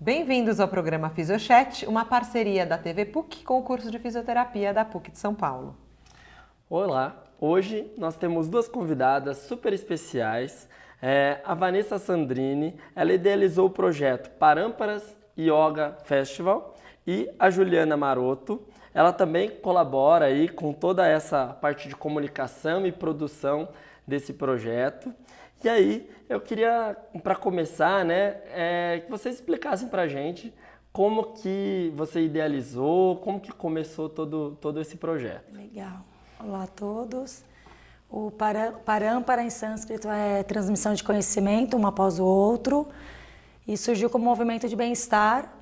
Bem-vindos ao programa Fisiochat, uma parceria da TV PUC com o curso de fisioterapia da PUC de São Paulo. Olá, hoje nós temos duas convidadas super especiais. É, a Vanessa Sandrini, ela idealizou o projeto Parâmparas Yoga Festival e a Juliana Maroto, ela também colabora aí com toda essa parte de comunicação e produção desse projeto. E aí, eu queria, para começar, né, é, que vocês explicassem para a gente como que você idealizou, como que começou todo, todo esse projeto. Legal. Olá a todos. O Parampara em sânscrito é transmissão de conhecimento, um após o outro, e surgiu como movimento de bem-estar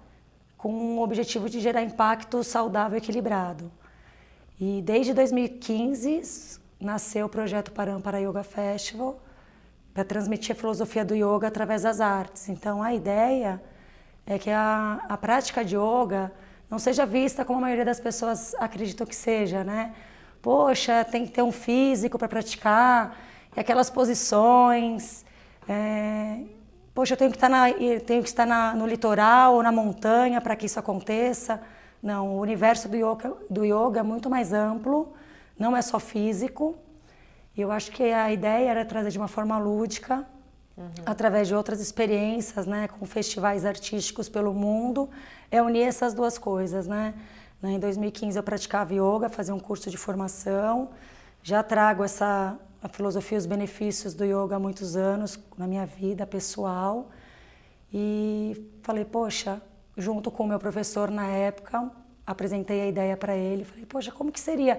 com o objetivo de gerar impacto saudável e equilibrado. E desde 2015 nasceu o projeto Parampara Yoga Festival, para transmitir a filosofia do yoga através das artes. Então, a ideia é que a, a prática de yoga não seja vista como a maioria das pessoas acreditam que seja, né? Poxa, tem que ter um físico para praticar, e aquelas posições. É... Poxa, eu tenho que estar, na, tenho que estar na, no litoral ou na montanha para que isso aconteça. Não, o universo do yoga, do yoga é muito mais amplo, não é só físico. E eu acho que a ideia era trazer de uma forma lúdica, uhum. através de outras experiências, né, com festivais artísticos pelo mundo, é unir essas duas coisas, né? Em 2015 eu praticava yoga, fazia um curso de formação, já trago essa a filosofia e os benefícios do yoga há muitos anos na minha vida pessoal e falei, poxa, junto com o meu professor na época, apresentei a ideia para ele, falei, poxa, como que seria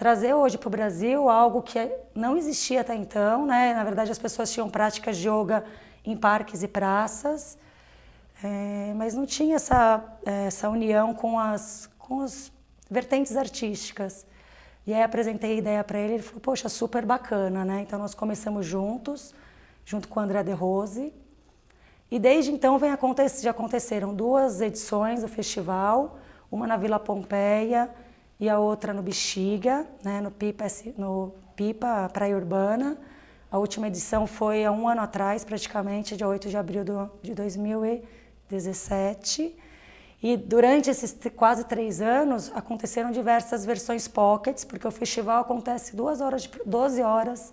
trazer hoje para o Brasil algo que não existia até então, né? Na verdade, as pessoas tinham práticas de yoga em parques e praças, é, mas não tinha essa, essa união com as, com as vertentes artísticas. E aí apresentei a ideia para ele, ele falou, poxa, super bacana, né? Então nós começamos juntos, junto com o André De Rose, e desde então vem acontecer, já aconteceram duas edições do festival, uma na Vila Pompeia e a outra no Bexiga, né, no Pipa, no Pipa Praia Urbana. A última edição foi há um ano atrás, praticamente, dia 8 de abril do, de 2017. E durante esses quase três anos, aconteceram diversas versões pockets, porque o festival acontece duas horas de, 12 horas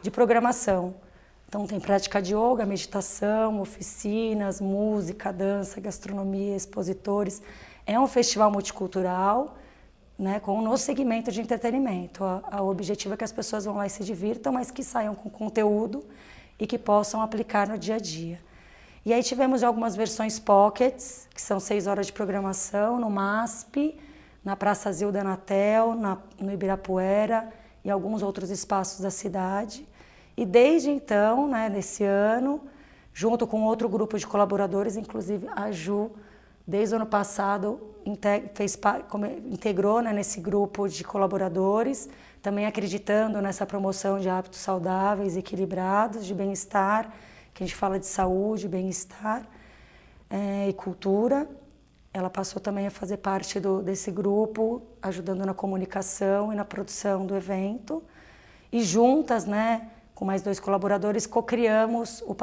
de programação. Então tem prática de yoga, meditação, oficinas, música, dança, gastronomia, expositores. É um festival multicultural né, com no segmento de entretenimento. O objetivo é que as pessoas vão lá e se divirtam, mas que saiam com conteúdo e que possam aplicar no dia a dia. E aí tivemos algumas versões pockets, que são seis horas de programação, no MASP, na Praça Zilda Natel, na, no Ibirapuera e alguns outros espaços da cidade. E desde então, né, desse ano, junto com outro grupo de colaboradores, inclusive a Ju, desde o ano passado fez, integrou né, nesse grupo de colaboradores, também acreditando nessa promoção de hábitos saudáveis, equilibrados, de bem-estar, que a gente fala de saúde, bem-estar é, e cultura. Ela passou também a fazer parte do, desse grupo, ajudando na comunicação e na produção do evento. E juntas, né, com mais dois colaboradores, co-criamos o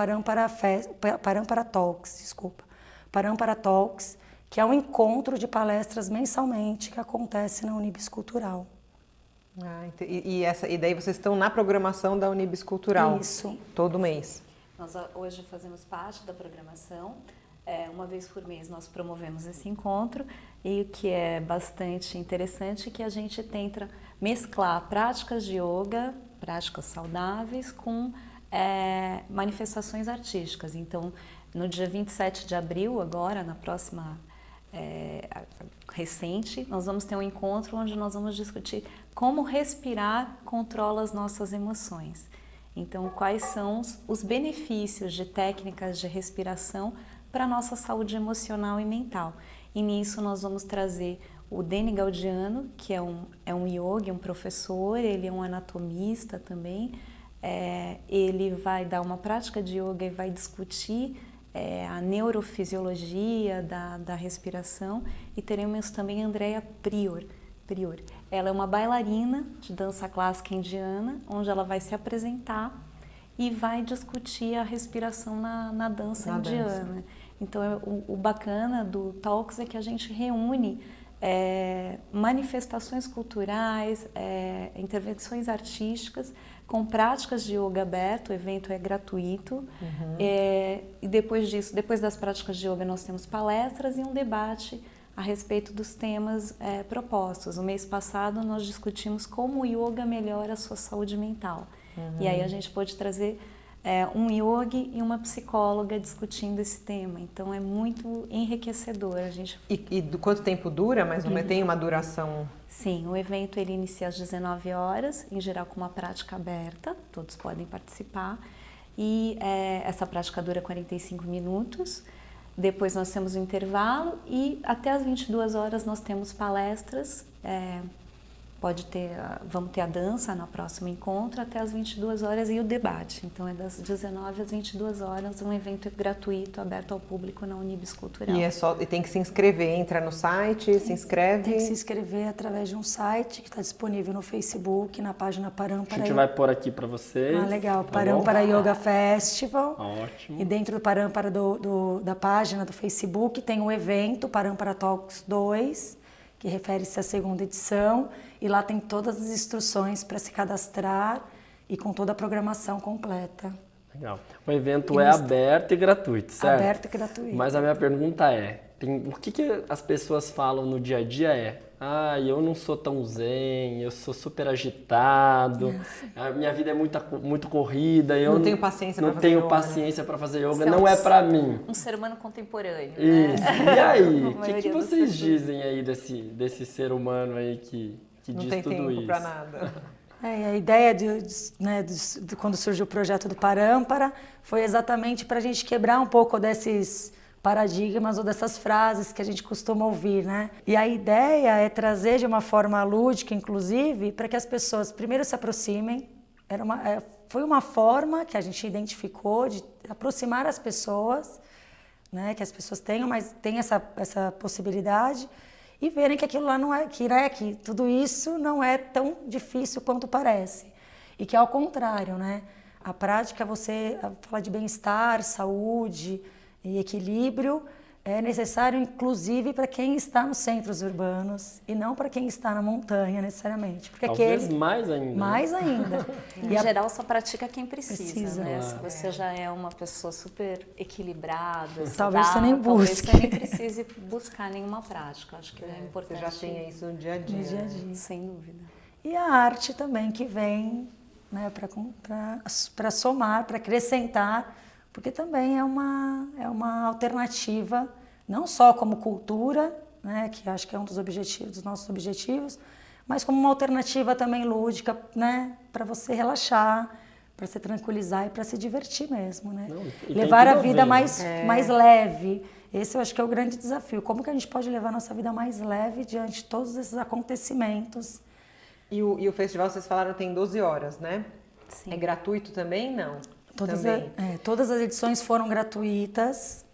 Fest, Parampara Talks, desculpa, Parampara Talks, que é um encontro de palestras mensalmente que acontece na Unibis Cultural. Ah, e, essa, e daí vocês estão na programação da Unibis Cultural? Isso. Todo mês? Nós hoje fazemos parte da programação. É, uma vez por mês nós promovemos esse encontro e o que é bastante interessante é que a gente tenta mesclar práticas de yoga, práticas saudáveis com é, manifestações artísticas. Então, no dia 27 de abril, agora, na próxima é, recente, nós vamos ter um encontro onde nós vamos discutir como respirar controla as nossas emoções. Então, quais são os benefícios de técnicas de respiração para a nossa saúde emocional e mental. E nisso nós vamos trazer o Deni Gaudiano, que é um, é um yogi, um professor, ele é um anatomista também. É, ele vai dar uma prática de yoga e vai discutir é, a neurofisiologia da, da respiração e teremos também Andrea Prior. Prior. Ela é uma bailarina de dança clássica indiana, onde ela vai se apresentar e vai discutir a respiração na, na dança na indiana. Dança. Então, o, o bacana do Talks é que a gente reúne é, manifestações culturais, é, intervenções artísticas com práticas de yoga aberto, o evento é gratuito. Uhum. É, e depois disso, depois das práticas de yoga, nós temos palestras e um debate a respeito dos temas é, propostos. No mês passado, nós discutimos como o yoga melhora a sua saúde mental. Uhum. E aí a gente pôde trazer é, um yogi e uma psicóloga discutindo esse tema. Então é muito enriquecedor. A gente... E, e do quanto tempo dura? Mas não tem uma duração? Sim, o evento ele inicia às 19 horas, em geral com uma prática aberta, todos podem participar. E é, essa prática dura 45 minutos. Depois nós temos o intervalo e até às 22 horas nós temos palestras é, pode ter, vamos ter a dança no próximo encontro até as 22 horas e o debate. Então é das 19 às 22 horas, um evento gratuito, aberto ao público na Unibis Cultural. E é só, e tem que se inscrever, entra no site, tem, se inscreve. Tem que se inscrever através de um site que está disponível no Facebook, na página Parampara. A gente vai pôr aqui para vocês. Ah, legal. Tá Parampara Yoga Festival. Ótimo. E dentro do Parampara do, do, da página do Facebook tem o um evento Parampara Talks 2, que refere-se à segunda edição e lá tem todas as instruções para se cadastrar e com toda a programação completa. Legal. O evento e é aberto e gratuito, certo? Aberto e gratuito. Mas a minha pergunta é, tem, o que, que as pessoas falam no dia a dia é ah, eu não sou tão zen, eu sou super agitado, a minha vida é muito, muito corrida, eu não tenho paciência não tenho yoga. paciência para fazer yoga, não é, para mim. Um ser humano contemporâneo. Isso. Né? E aí, o que, que vocês dizem aí desse, desse ser humano aí que que não diz tem tudo tempo isso. para nada. É, a ideia de, de, né, de, de, quando surgiu o projeto do Parâmpara foi exatamente para a gente quebrar um pouco desses paradigmas ou dessas frases que a gente costuma ouvir, né? E a ideia é trazer de uma forma lúdica, inclusive, para que as pessoas primeiro se aproximem. Era uma, é, foi uma forma que a gente identificou de aproximar as pessoas, né? Que as pessoas tenham, mas tem essa, essa possibilidade e verem que aquilo lá não é, que, né, que tudo isso não é tão difícil quanto parece. E que ao contrário, né? A prática, você fala de bem-estar, saúde e equilíbrio, é necessário inclusive para quem está nos centros urbanos e não para quem está na montanha necessariamente, porque Talvez aquele mais ainda. Né? Mais ainda. em a... geral só pratica quem precisa, precisa. né? Ah. Se você é. já é uma pessoa super equilibrada, talvez saudável, você nem busque, talvez você nem precise buscar nenhuma prática. Acho que é, é importante. Você já tenha isso no dia a dia. No dia, a dia. Sem dúvida. E a arte também que vem, né, para somar, para acrescentar porque também é uma, é uma alternativa, não só como cultura, né, que acho que é um dos objetivos, dos nossos objetivos, mas como uma alternativa também lúdica, né, para você relaxar, para se tranquilizar e para se divertir mesmo, né? Não, levar a vida a mais, é. mais leve. Esse eu acho que é o grande desafio. Como que a gente pode levar a nossa vida mais leve diante de todos esses acontecimentos? E o, e o festival, vocês falaram, tem 12 horas, né? Sim. É gratuito também? Não. Todas, a, é, todas as edições foram gratuitas.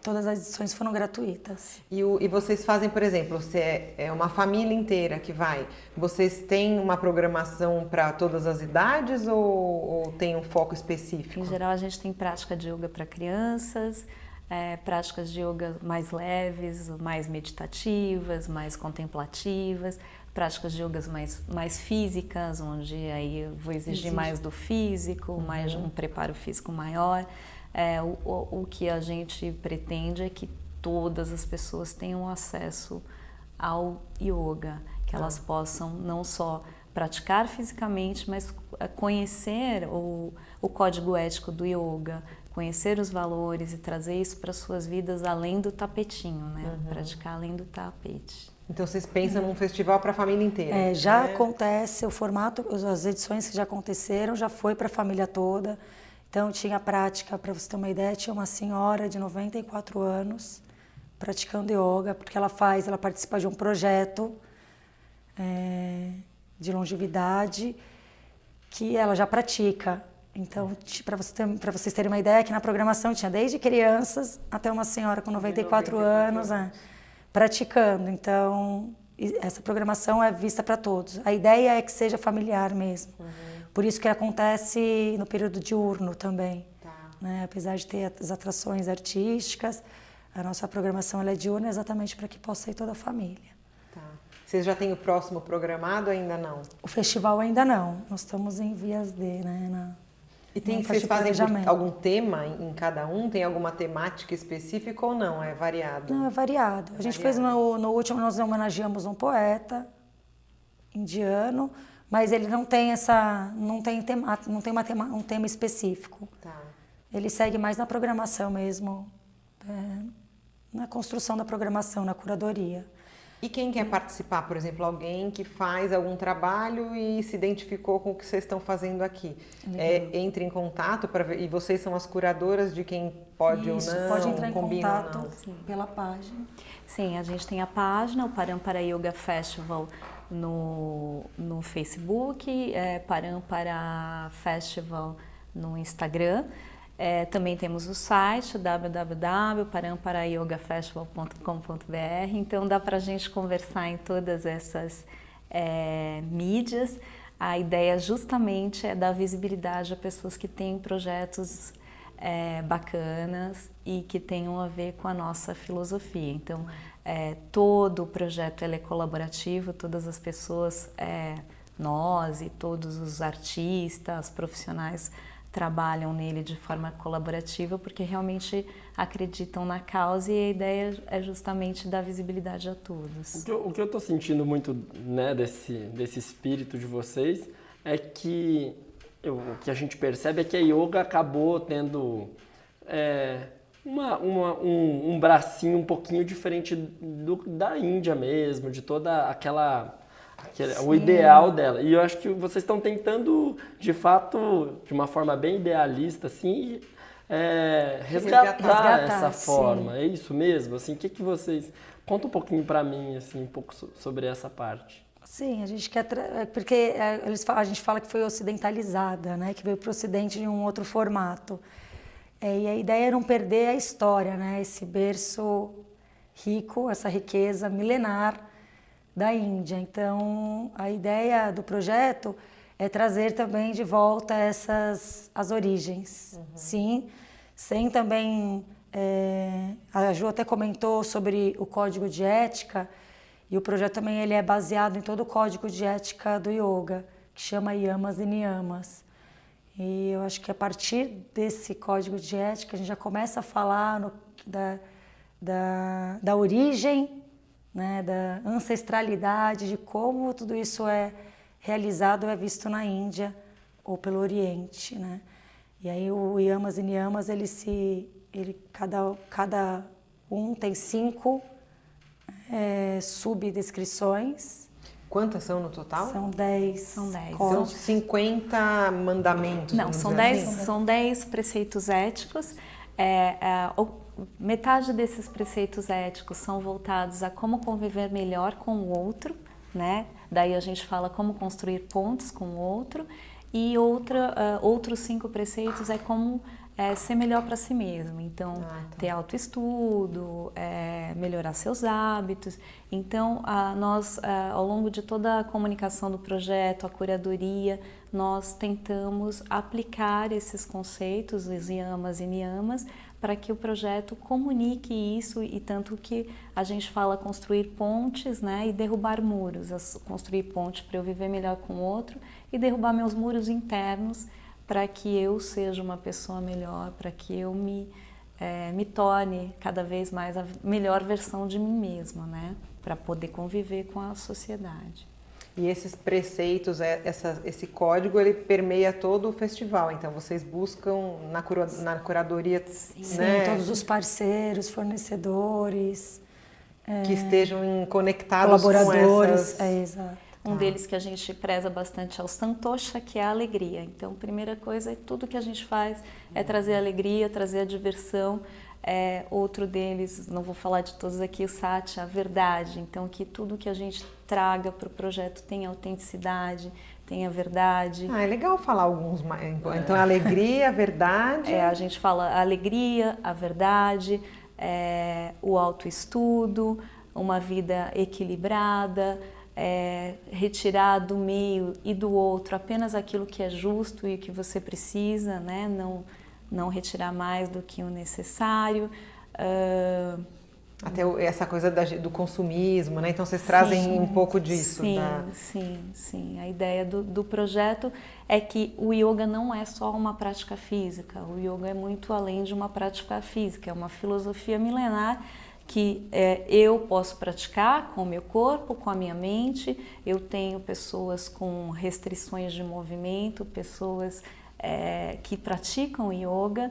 Todas as edições foram gratuitas. E, o, e vocês fazem, por exemplo, você é, é, uma família inteira que vai. Vocês têm uma programação para todas as idades ou, ou, tem um foco específico? Em geral, a gente tem prática de yoga para crianças, é, práticas de yoga mais leves, mais meditativas, mais contemplativas práticas de yogas mais, mais físicas, onde aí eu vou exigir Exige. mais do físico, uhum. mais um preparo físico maior. É, o, o, o que a gente pretende é que todas as pessoas tenham acesso ao yoga, que elas ah. possam não só praticar fisicamente, mas é, conhecer o, o código ético do yoga, conhecer os valores e trazer isso para suas vidas além do tapetinho, né? Uhum. Praticar além do tapete. Então vocês pensam num festival para a família inteira? É, já né? acontece, o formato, as edições que já aconteceram já foi para a família toda. Então tinha prática, para você ter uma ideia, tinha uma senhora de 94 anos praticando yoga, porque ela faz, ela participa de um projeto é, de longevidade que ela já pratica. Então, para você vocês terem uma ideia, que na programação tinha desde crianças até uma senhora com 94 anos. É praticando. Então, essa programação é vista para todos. A ideia é que seja familiar mesmo. Uhum. Por isso que acontece no período diurno também. Tá. Né? Apesar de ter as atrações artísticas, a nossa programação é diurna exatamente para que possa ir toda a família. Tá. Vocês já têm o próximo programado ainda não? O festival ainda não. Nós estamos em vias de, né? Na, e tem, vocês fazem algum tema em cada um? Tem alguma temática específica ou não? É variado? Não, é variado. A gente variado. fez no, no último, nós homenageamos um poeta indiano, mas ele não tem essa, não tem tema, não tem uma tema, um tema específico. Tá. Ele segue mais na programação mesmo, é, na construção da programação, na curadoria. E quem quer participar, por exemplo, alguém que faz algum trabalho e se identificou com o que vocês estão fazendo aqui, é, entre em contato para ver, e vocês são as curadoras de quem pode Isso, ou não, pode entrar em contato pela página. Sim, a gente tem a página, o Parampara Yoga Festival no, no Facebook, é, Parampara Festival no Instagram. É, também temos o site www.paramparayogafestival.com.br, então dá para a gente conversar em todas essas é, mídias. A ideia justamente é dar visibilidade a pessoas que têm projetos é, bacanas e que tenham a ver com a nossa filosofia. Então, é, todo o projeto é colaborativo, todas as pessoas, é, nós e todos os artistas, profissionais trabalham nele de forma colaborativa porque realmente acreditam na causa e a ideia é justamente dar visibilidade a todos. O que eu estou sentindo muito né, desse, desse espírito de vocês é que eu, o que a gente percebe é que a yoga acabou tendo é, uma, uma, um, um bracinho um pouquinho diferente do, da Índia mesmo, de toda aquela é o ideal dela. E eu acho que vocês estão tentando, de fato, de uma forma bem idealista, assim, é, resgatar, resgatar, essa sim. forma. É isso mesmo? Assim, o que, que vocês... Conta um pouquinho para mim, assim, um pouco sobre essa parte. Sim, a gente quer... Tra... Porque é, eles falam, a gente fala que foi ocidentalizada, né? Que veio para o ocidente de um outro formato. É, e a ideia é não perder a história, né? Esse berço rico, essa riqueza milenar da Índia. Então, a ideia do projeto é trazer também de volta essas as origens, uhum. sim, sem também é, a Ju até comentou sobre o código de ética e o projeto também ele é baseado em todo o código de ética do yoga que chama Yamas e Niyamas. E eu acho que a partir desse código de ética a gente já começa a falar no, da, da, da origem né, da ancestralidade, de como tudo isso é realizado é visto na Índia ou pelo Oriente, né? E aí o Yamas e Niyamas, ele se, ele cada cada um tem cinco é, subdescrições. Quantas são no total? São dez. São dez. São 50 mandamentos. Não, são dez, assim. são dez preceitos éticos. É, é, metade desses preceitos éticos são voltados a como conviver melhor com o outro, né? Daí a gente fala como construir pontes com o outro. E outra, uh, outros cinco preceitos é como é, ser melhor para si mesmo. Então, ah, tá. ter autoestudo, é, melhorar seus hábitos. Então, uh, nós, uh, ao longo de toda a comunicação do projeto, a curadoria, nós tentamos aplicar esses conceitos, os yamas e niyamas, para que o projeto comunique isso e tanto que a gente fala construir pontes né, e derrubar muros, construir ponte para eu viver melhor com o outro e derrubar meus muros internos para que eu seja uma pessoa melhor, para que eu me, é, me torne cada vez mais a melhor versão de mim mesma, né, para poder conviver com a sociedade. E esses preceitos, é, essa, esse código, ele permeia todo o festival. Então, vocês buscam na, cura, na curadoria... Sim, né? todos os parceiros, fornecedores... Que é, estejam conectados colaboradores, com essas... É, exato. Um ah. deles que a gente preza bastante é o Santosha, que é a alegria. Então, primeira coisa, tudo que a gente faz é trazer alegria, trazer a diversão, é, outro deles, não vou falar de todos aqui, o Sati, a verdade. Então, que tudo que a gente traga para o projeto tenha autenticidade, tenha verdade. Ah, é legal falar alguns mais. Então, a alegria, a verdade. É, a gente fala a alegria, a verdade, é, o autoestudo, uma vida equilibrada, é, retirar do meio e do outro apenas aquilo que é justo e que você precisa, né? Não não retirar mais do que o necessário. Uh, até essa coisa da, do consumismo, né? Então vocês trazem sim, um pouco disso. Sim, da... sim, sim. A ideia do, do, projeto é que o yoga não é só uma prática física. O yoga é muito além de uma prática física. É uma filosofia milenar que é, eu posso praticar com o meu corpo, com a minha mente. Eu tenho pessoas com restrições de movimento, pessoas é, que praticam yoga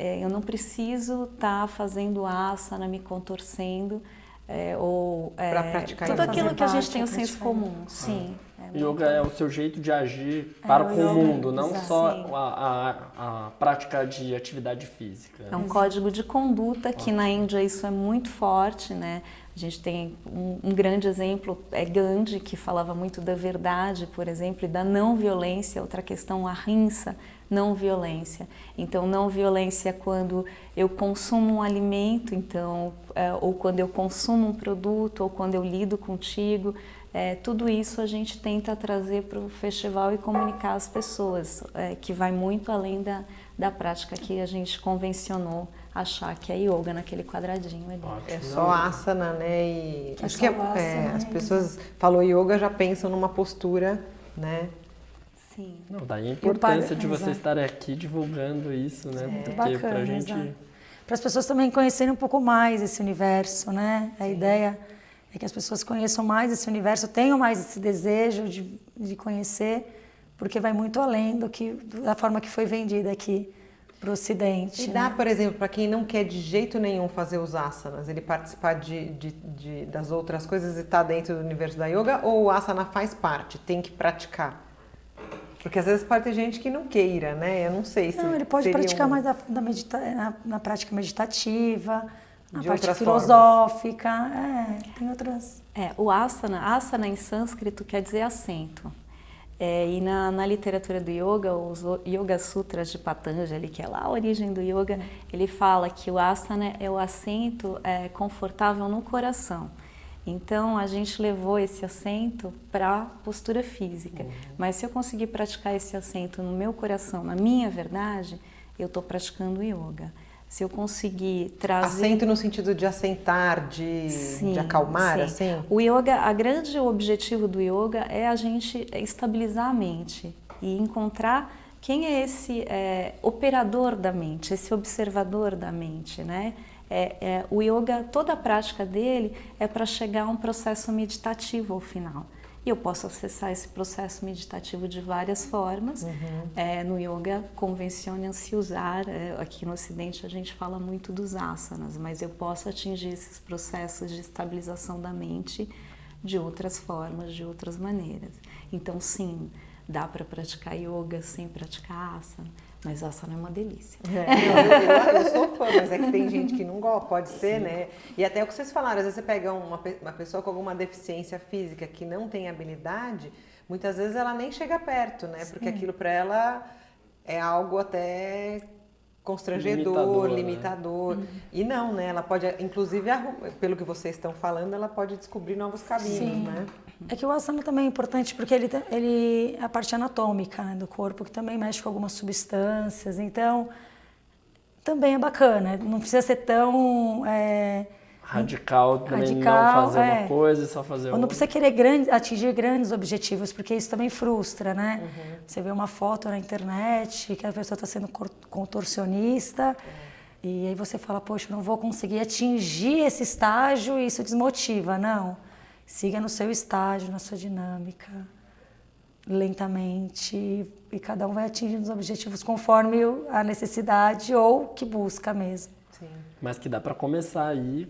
eu não preciso estar tá fazendo asana, me contorcendo, é, ou é, praticar tudo aquilo que a gente tem o senso comum. Sim. É Yoga é o seu jeito de agir é, para com o mundo, não Exato. só a, a, a, prática de atividade física. É um código de conduta que na Índia isso é muito forte, né? A gente tem um, um, grande exemplo, é Gandhi, que falava muito da verdade, por exemplo, e da não violência. Outra questão, a rinça, não violência. Então, não violência é quando eu consumo um alimento, então, é, ou quando eu consumo um produto, ou quando eu lido contigo. É, tudo isso a gente tenta trazer para o festival e comunicar às pessoas, é, que vai muito além da, da prática que a gente convencionou achar que é yoga naquele quadradinho ali. É só asana, né? E é acho que é, é, as pessoas falou yoga já pensam numa postura, né? Sim. Não, daí a importância de você estar aqui divulgando isso, né? É. Porque bacana, pra gente... Para as pessoas também conhecerem um pouco mais esse universo, né? A Sim. ideia é que as pessoas conheçam mais esse universo, tenham mais esse desejo de, de conhecer, porque vai muito além do que da forma que foi vendida aqui para o Ocidente. E né? dá, por exemplo, para quem não quer de jeito nenhum fazer os asanas, ele participar de, de, de das outras coisas e estar tá dentro do universo da yoga, ou o asana faz parte, tem que praticar? Porque às vezes pode ter gente que não queira, né? Eu não sei se. Não, ele pode praticar um... mais na, na, medita na, na, prática meditativa, na de parte filosófica. Formas. É, tem outras. É, o asana, asana em sânscrito quer dizer assento. É, e na, na, literatura do yoga, os Yoga Sutras de Patanjali, que é lá a origem do yoga, ele fala que o asana é o assento é, confortável no coração. Então a gente levou esse assento para a postura física. Uhum. Mas se eu conseguir praticar esse assento no meu coração, na minha verdade, eu estou praticando yoga. Se eu conseguir trazer. Assento no sentido de assentar, de, sim, de acalmar, sim. assim? O yoga, a grande objetivo do yoga é a gente estabilizar a mente e encontrar quem é esse é, operador da mente, esse observador da mente, né? É, é, o yoga, toda a prática dele é para chegar a um processo meditativo ao final. E eu posso acessar esse processo meditativo de várias formas. Uhum. É, no yoga convenciona-se usar, é, aqui no Ocidente a gente fala muito dos asanas, mas eu posso atingir esses processos de estabilização da mente de outras formas, de outras maneiras. Então, sim, dá para praticar yoga sem praticar asana mas asana é uma delícia. É, eu, eu, eu, sou fã, mas é que tem gente que não gosta, pode ser, Sim. né? E até o que vocês falaram, às vezes você pega uma, uma pessoa com alguma deficiência física que não tem habilidade, muitas vezes ela nem chega perto, né? Porque Sim. aquilo para ela é algo até constrangedor, limitador. limitador. Né? E não, né? Ela pode, inclusive, pelo que vocês estão falando, ela pode descobrir novos caminhos, Sim. né? É que o asana também é importante porque ele, ele a parte anatômica né, do corpo, que também mexe com algumas substâncias. Então, também é bacana. Não precisa ser tão... É, radical também radical, não fazer é. uma coisa e só fazer outra. Não precisa querer grande, atingir grandes objetivos, porque isso também frustra, né? Uhum. Você vê uma foto na internet que a pessoa está sendo contorcionista uhum. e aí você fala, poxa, eu não vou conseguir atingir esse estágio e isso desmotiva. Não. Siga no seu estágio, na sua dinâmica, lentamente, e cada um vai atingindo os objetivos conforme a necessidade ou que busca mesmo. Sim. Mas que dá para começar aí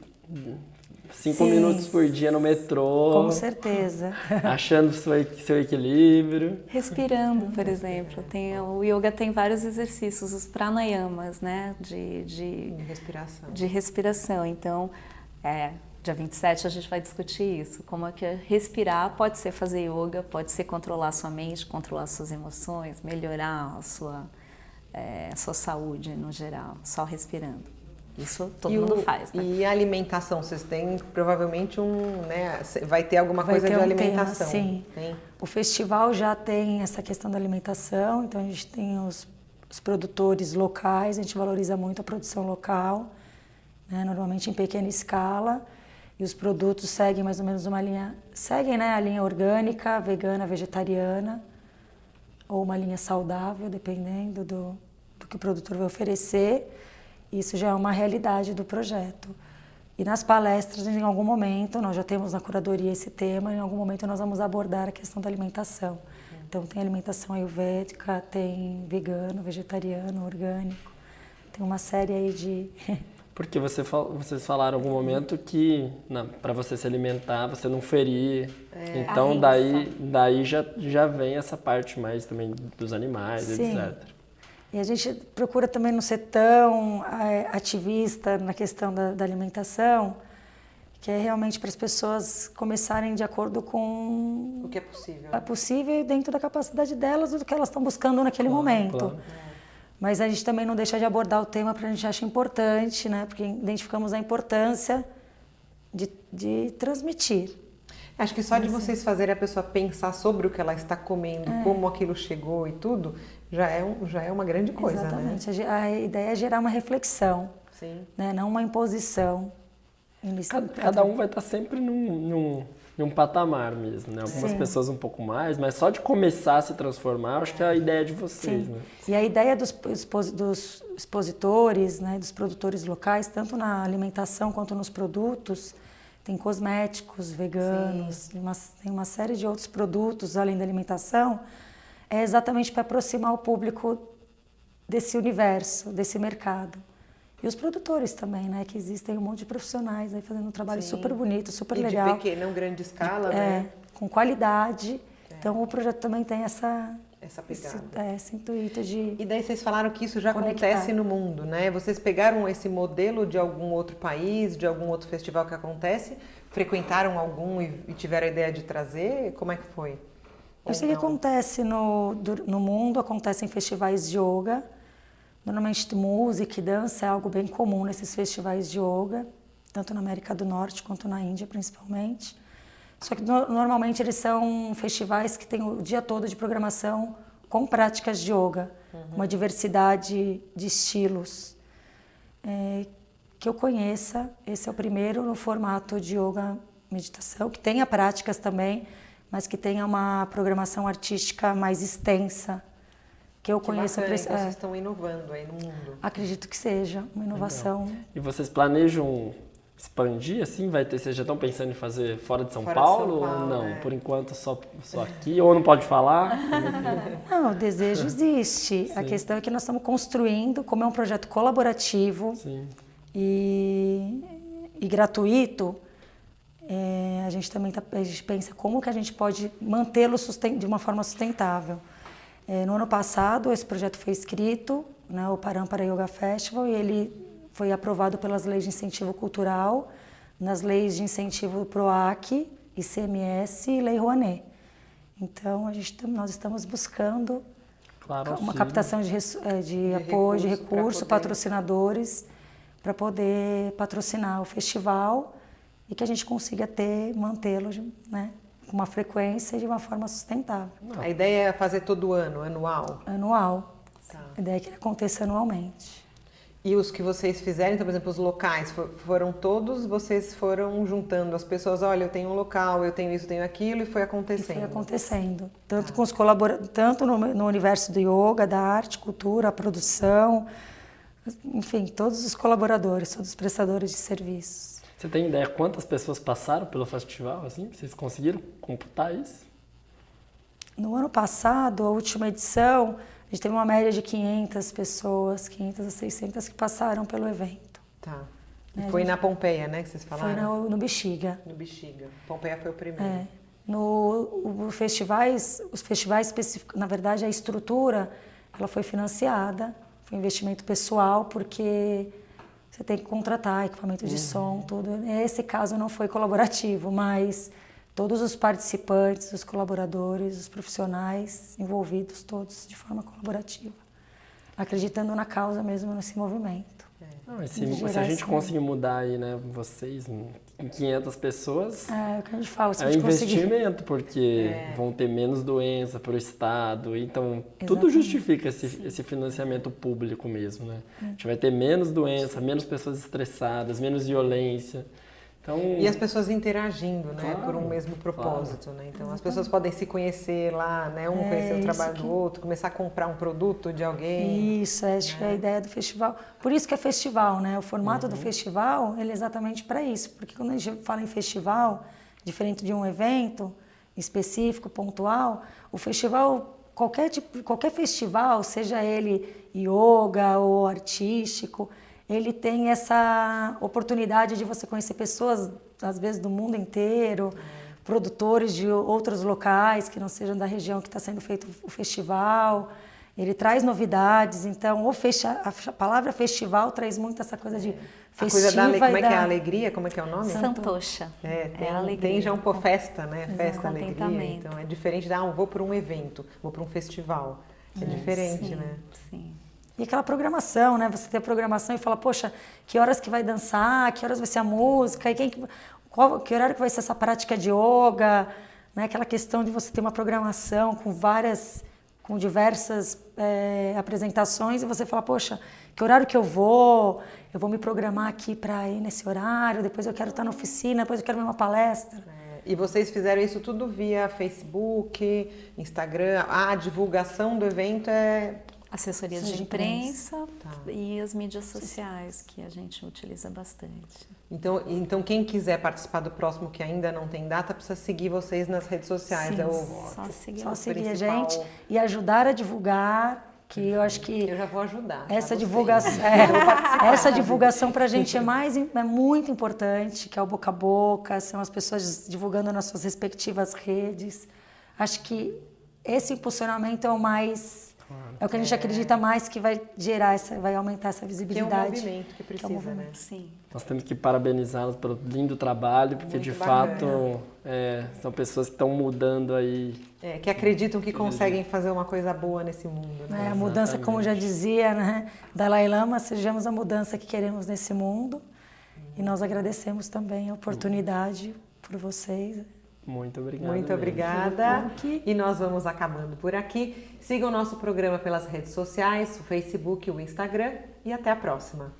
cinco Sim. minutos por dia no metrô. Com certeza. Achando seu, seu equilíbrio. Respirando, por exemplo. Tem, o yoga tem vários exercícios, os pranayamas, né? De, de, de respiração. De respiração. Então, é, Dia 27 a gente vai discutir isso, como é que é respirar pode ser fazer yoga, pode ser controlar sua mente, controlar suas emoções, melhorar a sua, é, a sua saúde no geral, só respirando. Isso todo e mundo o, faz. Né? E a alimentação, vocês têm provavelmente um, né, vai ter alguma vai coisa ter de um alimentação? Tema, sim. Tem? O festival já tem essa questão da alimentação, então a gente tem os os produtores locais, a gente valoriza muito a produção local, né, normalmente em pequena escala, e os produtos seguem mais ou menos uma linha, seguem né, a linha orgânica, vegana, vegetariana, ou uma linha saudável, dependendo do, do que o produtor vai oferecer. Isso já é uma realidade do projeto. E nas palestras, em algum momento, nós já temos na curadoria esse tema, em algum momento nós vamos abordar a questão da alimentação. Então, tem alimentação ayurvédica, tem vegano, vegetariano, orgânico, tem uma série aí de. Porque você, vocês falaram em algum momento que para você se alimentar, você não ferir. É, então, daí, daí já, já vem essa parte mais também dos animais, Sim. etc. E a gente procura também não ser tão é, ativista na questão da, da alimentação, que é realmente para as pessoas começarem de acordo com o que é possível. É possível dentro da capacidade delas, do que elas estão buscando naquele claro, momento. Claro. Mas a gente também não deixa de abordar o tema porque a gente acha importante, né? Porque identificamos a importância de, de transmitir. Acho que só de vocês fazerem a pessoa pensar sobre o que ela está comendo, é. como aquilo chegou e tudo, já é, um, já é uma grande coisa, né? Exatamente. Né? A ideia é gerar uma reflexão, Sim. Né? não uma imposição. Cada, cada um vai estar sempre num, num, num patamar mesmo, né? Algumas Sim. pessoas um pouco mais, mas só de começar a se transformar, acho que é a ideia de vocês, Sim. né? E a ideia dos, dos expositores, né, dos produtores locais, tanto na alimentação quanto nos produtos, tem cosméticos veganos, tem uma, tem uma série de outros produtos além da alimentação, é exatamente para aproximar o público desse universo, desse mercado. E os produtores também, né? Que existem um monte de profissionais aí fazendo um trabalho Sim. super bonito, super e legal. De pequena, grande escala, de, né? É, com qualidade. É. Então o projeto também tem essa essa pegada. Esse, é, esse intuito de. E daí vocês falaram que isso já conectar. acontece no mundo, né? Vocês pegaram esse modelo de algum outro país, de algum outro festival que acontece, frequentaram algum e, e tiveram a ideia de trazer? Como é que foi? Eu sei que acontece no, no mundo, acontece em festivais de yoga. Normalmente música e dança é algo bem comum nesses festivais de yoga, tanto na América do Norte quanto na Índia principalmente. Só que no, normalmente eles são festivais que têm o dia todo de programação com práticas de yoga, uhum. uma diversidade de estilos. É, que eu conheça, esse é o primeiro no formato de yoga meditação, que tenha práticas também, mas que tenha uma programação artística mais extensa. Que eu que conheça. Bacana, então é, vocês estão inovando aí no mundo. Acredito que seja uma inovação. Legal. E vocês planejam expandir assim? Vai ter, vocês já estão pensando em fazer fora de São, fora Paulo, de São Paulo, ou não? É. Por enquanto só, só aqui, ou não pode falar? não, o desejo existe. Sim. A questão é que nós estamos construindo, como é um projeto colaborativo e, e gratuito, é, a gente também tá, a gente pensa como que a gente pode mantê-lo de uma forma sustentável. É, no ano passado, esse projeto foi escrito, né, o Parampara Yoga Festival, e ele foi aprovado pelas leis de incentivo cultural, nas leis de incentivo PROAC, ICMS e Lei Rouanet. Então, a gente, nós estamos buscando claro, uma sim. captação de, é, de, de apoio, recurso de recursos, patrocinadores, para poder patrocinar o festival e que a gente consiga ter, mantê-lo né, com uma frequência e de uma forma sustentável. A ideia é fazer todo ano, anual? Anual. Tá. A ideia é que ele aconteça anualmente. E os que vocês fizeram, então, por exemplo, os locais, foram todos, vocês foram juntando as pessoas, olha, eu tenho um local, eu tenho isso, eu tenho aquilo, e foi acontecendo. E foi acontecendo. Tanto, ah. com os colabora tanto no, no universo do yoga, da arte, cultura, produção, enfim, todos os colaboradores, todos os prestadores de serviços. Você tem ideia quantas pessoas passaram pelo festival? Assim, vocês conseguiram computar isso? No ano passado, a última edição, a gente teve uma média de 500 pessoas, 500 a 600 que passaram pelo evento. Tá. Né, foi gente... na Pompeia, né, que vocês falaram? Foi no, no Bexiga. No Bexiga. Pompeia foi o primeiro. É. No o festivais, os festivais específicos, na verdade, a estrutura, ela foi financiada, foi investimento pessoal, porque você tem que contratar equipamento de uhum. som, tudo. Nesse caso não foi colaborativo, mas todos os participantes, os colaboradores, os profissionais envolvidos, todos de forma colaborativa, acreditando na causa mesmo nesse movimento. Não, se, se, a gente conseguir mudar aí, né, vocês em 500 pessoas, é, é o que a gente fala, se é a gente investimento, conseguir... porque é. vão ter menos doença para o Estado, então Exatamente. tudo justifica esse, esse, financiamento público mesmo, né? É. A gente vai ter menos doença, menos pessoas estressadas, menos violência. Então, e as pessoas interagindo, né, claro, por um mesmo propósito, claro. né? Então as pessoas podem se conhecer lá, né, um é, conhecer o trabalho que... do outro, começar a comprar um produto de alguém. Isso, acho né? que é a ideia do festival. Por isso que é festival, né? O formato uhum. do festival, ele é exatamente para isso, porque quando a gente fala em festival, diferente de um evento específico, pontual, o festival qualquer tipo, qualquer festival, seja ele yoga ou artístico, ele tem essa oportunidade de você conhecer pessoas, às vezes, do mundo inteiro, produtores de outros locais que não sejam da região que está sendo feito o festival. Ele traz novidades, então o fecha, a palavra festival traz muito essa coisa de festiva. A coisa da, como é que é a alegria? Como é que é o nome? Santocha. É, tem, é alegria. tem já um pô festa, né? Festa, alegria. Então é diferente de, ah, vou para um evento, vou para um festival. É, é diferente, sim, né? Sim. E aquela programação, né? Você tem a programação e fala, poxa, que horas que vai dançar, que horas vai ser a música, e quem, qual, que horário que vai ser essa prática de yoga, né? Aquela questão de você ter uma programação com várias, com diversas é, apresentações e você fala, poxa, que horário que eu vou? Eu vou me programar aqui para ir nesse horário, depois eu quero estar na oficina, depois eu quero ver uma palestra. É, e vocês fizeram isso tudo via Facebook, Instagram. A divulgação do evento é assessorias de, de imprensa, imprensa tá. e as mídias sociais que a gente utiliza bastante. Então, então quem quiser participar do próximo que ainda não tem data precisa seguir vocês nas redes sociais. Sim, é o, só seguir, só seguir a gente e ajudar a divulgar. Que eu acho que eu já vou ajudar. Essa divulgação, é, essa divulgação para a gente é mais é muito importante, que é o boca a boca, são as pessoas divulgando nas suas respectivas redes. Acho que esse impulsionamento é o mais é o que a gente é. acredita mais que vai gerar, essa, vai aumentar essa visibilidade. Que é o movimento que precisa, que é movimento. né? Sim. Nós temos que parabenizá-los pelo lindo trabalho, porque Muito de bacana. fato é, são pessoas que estão mudando aí. É, que acreditam que conseguem fazer uma coisa boa nesse mundo. Né? É, a mudança, como já dizia né, Dalai Lama, sejamos a mudança que queremos nesse mundo. E nós agradecemos também a oportunidade por vocês. Muito obrigado. Muito mesmo. obrigada. E nós vamos acabando por aqui. Sigam o nosso programa pelas redes sociais, o Facebook, o Instagram e até a próxima.